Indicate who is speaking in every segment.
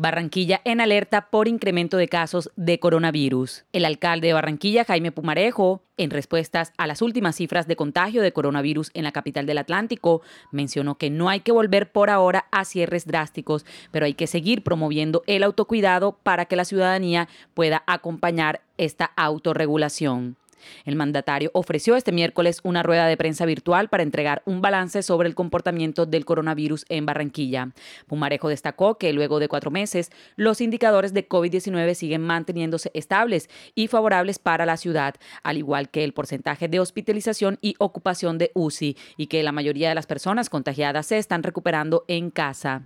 Speaker 1: Barranquilla en alerta por incremento de casos de coronavirus. El alcalde de Barranquilla, Jaime Pumarejo, en respuestas a las últimas cifras de contagio de coronavirus en la capital del Atlántico, mencionó que no hay que volver por ahora a cierres drásticos, pero hay que seguir promoviendo el autocuidado para que la ciudadanía pueda acompañar esta autorregulación. El mandatario ofreció este miércoles una rueda de prensa virtual para entregar un balance sobre el comportamiento del coronavirus en Barranquilla. Pumarejo destacó que luego de cuatro meses, los indicadores de COVID-19 siguen manteniéndose estables y favorables para la ciudad, al igual que el porcentaje de hospitalización y ocupación de UCI, y que la mayoría de las personas contagiadas se están recuperando en casa.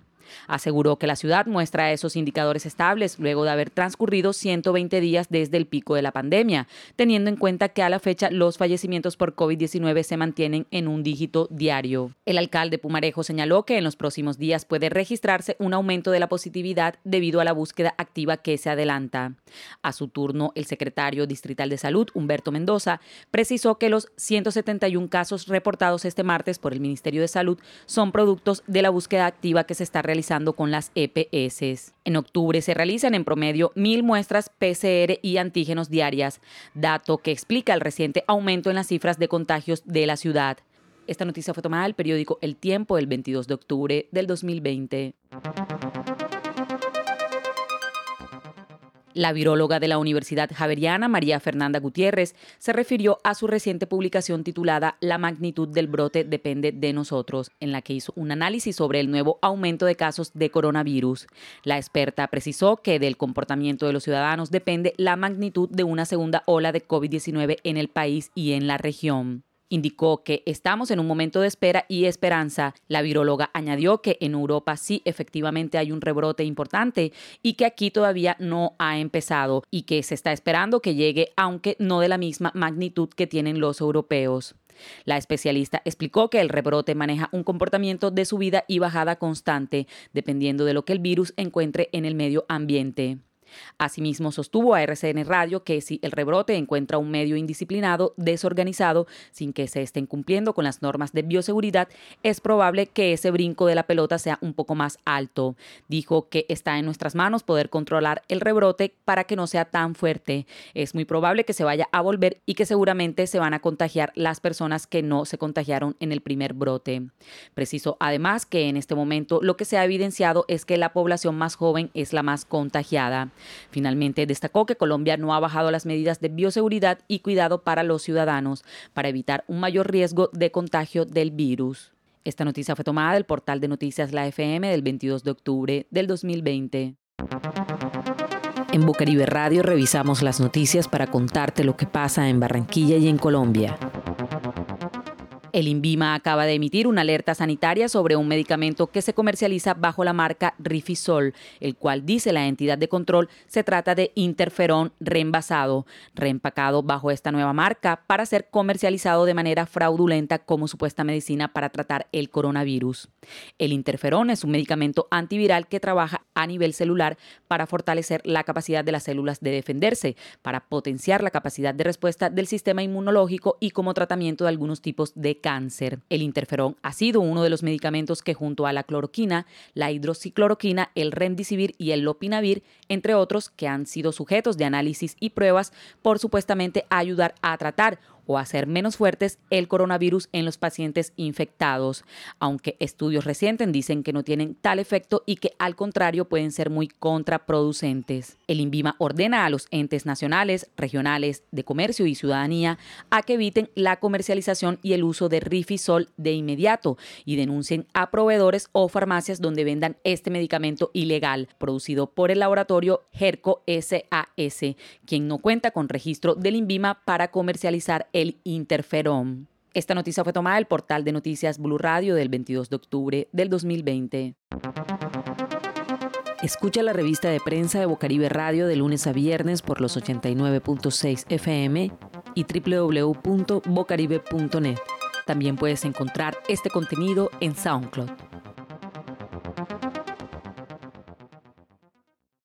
Speaker 1: Aseguró que la ciudad muestra esos indicadores estables luego de haber transcurrido 120 días desde el pico de la pandemia, teniendo en cuenta que a la fecha los fallecimientos por COVID-19 se mantienen en un dígito diario. El alcalde Pumarejo señaló que en los próximos días puede registrarse un aumento de la positividad debido a la búsqueda activa que se adelanta. A su turno, el secretario distrital de salud, Humberto Mendoza, precisó que los 171 casos reportados este martes por el Ministerio de Salud son productos de la búsqueda activa que se está realizando realizando con las EPS. En octubre se realizan en promedio mil muestras PCR y antígenos diarias, dato que explica el reciente aumento en las cifras de contagios de la ciudad. Esta noticia fue tomada del periódico El Tiempo el 22 de octubre del 2020. La viróloga de la Universidad Javeriana, María Fernanda Gutiérrez, se refirió a su reciente publicación titulada La magnitud del brote depende de nosotros, en la que hizo un análisis sobre el nuevo aumento de casos de coronavirus. La experta precisó que del comportamiento de los ciudadanos depende la magnitud de una segunda ola de COVID-19 en el país y en la región. Indicó que estamos en un momento de espera y esperanza. La viróloga añadió que en Europa sí efectivamente hay un rebrote importante y que aquí todavía no ha empezado y que se está esperando que llegue, aunque no de la misma magnitud que tienen los europeos. La especialista explicó que el rebrote maneja un comportamiento de subida y bajada constante, dependiendo de lo que el virus encuentre en el medio ambiente. Asimismo, sostuvo a RCN Radio que si el rebrote encuentra un medio indisciplinado, desorganizado, sin que se estén cumpliendo con las normas de bioseguridad, es probable que ese brinco de la pelota sea un poco más alto. Dijo que está en nuestras manos poder controlar el rebrote para que no sea tan fuerte. Es muy probable que se vaya a volver y que seguramente se van a contagiar las personas que no se contagiaron en el primer brote. Preciso además que en este momento lo que se ha evidenciado es que la población más joven es la más contagiada. Finalmente, destacó que Colombia no ha bajado las medidas de bioseguridad y cuidado para los ciudadanos para evitar un mayor riesgo de contagio del virus. Esta noticia fue tomada del portal de noticias La FM del 22 de octubre del 2020. En Bucaribe Radio revisamos las noticias para contarte lo que pasa en Barranquilla y en Colombia. El INVIMA acaba de emitir una alerta sanitaria sobre un medicamento que se comercializa bajo la marca Rifisol, el cual dice la entidad de control se trata de interferón reenvasado, reempacado bajo esta nueva marca para ser comercializado de manera fraudulenta como supuesta medicina para tratar el coronavirus. El interferón es un medicamento antiviral que trabaja a nivel celular para fortalecer la capacidad de las células de defenderse, para potenciar la capacidad de respuesta del sistema inmunológico y como tratamiento de algunos tipos de cáncer. El interferón ha sido uno de los medicamentos que junto a la cloroquina, la hidroxicloroquina, el remdesivir y el lopinavir, entre otros, que han sido sujetos de análisis y pruebas por supuestamente ayudar a tratar o hacer menos fuertes el coronavirus en los pacientes infectados, aunque estudios recientes dicen que no tienen tal efecto y que al contrario pueden ser muy contraproducentes. El INVIMA ordena a los entes nacionales, regionales, de comercio y ciudadanía a que eviten la comercialización y el uso de Rifisol de inmediato y denuncien a proveedores o farmacias donde vendan este medicamento ilegal producido por el laboratorio Herco SAS, quien no cuenta con registro del INVIMA para comercializar el interferón. Esta noticia fue tomada del portal de noticias Blue Radio del 22 de octubre del 2020. Escucha la revista de prensa de Bocaribe Radio de lunes a viernes por los 89.6 FM y www.bocaribe.net. También puedes encontrar este contenido en SoundCloud.